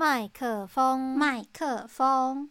麦克风。麦克风。